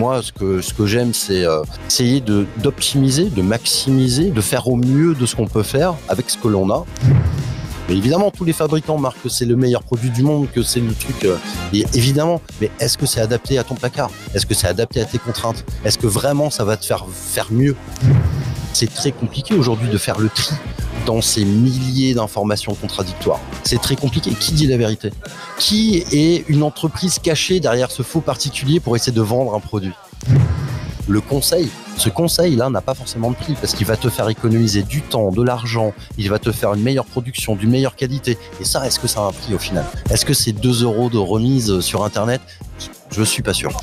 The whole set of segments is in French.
moi, ce que, j'aime, c'est euh, essayer d'optimiser, de maximiser, de faire au mieux de ce qu'on peut faire avec ce que l'on a. Mais évidemment, tous les fabricants marquent que c'est le meilleur produit du monde, que c'est le truc. euh, et évidemment, mais est-ce que c'est adapté à ton placard? Est-ce que c'est adapté à tes contraintes? Est-ce que vraiment ça va te faire faire mieux? C'est très compliqué aujourd'hui de faire le tri dans ces milliers d'informations contradictoires. C'est très compliqué. Qui dit la vérité? Qui est une entreprise cachée derrière ce faux particulier pour essayer de vendre un produit? Le conseil, ce conseil-là n'a pas forcément de prix parce qu'il va te faire économiser du temps, de l'argent, il va te faire une meilleure production, d'une meilleure qualité. Et ça, est-ce que ça a un prix au final? Est-ce que c'est 2 euros de remise sur Internet? Je suis pas sûr.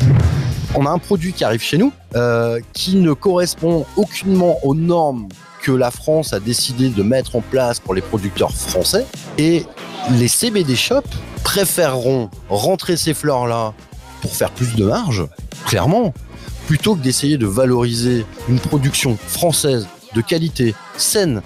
On a un produit qui arrive chez nous euh, qui ne correspond aucunement aux normes que la France a décidé de mettre en place pour les producteurs français. Et les CBD shops préféreront rentrer ces fleurs-là pour faire plus de marge, clairement, plutôt que d'essayer de valoriser une production française de qualité, saine.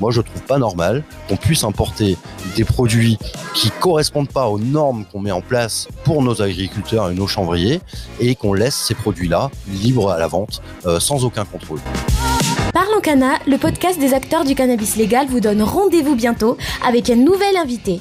Moi, je trouve pas normal qu'on puisse importer des produits qui correspondent pas aux normes qu'on met en place pour nos agriculteurs et nos chanvriers et qu'on laisse ces produits-là libres à la vente euh, sans aucun contrôle. Parlons Cana, le podcast des acteurs du cannabis légal vous donne rendez-vous bientôt avec un nouvel invité.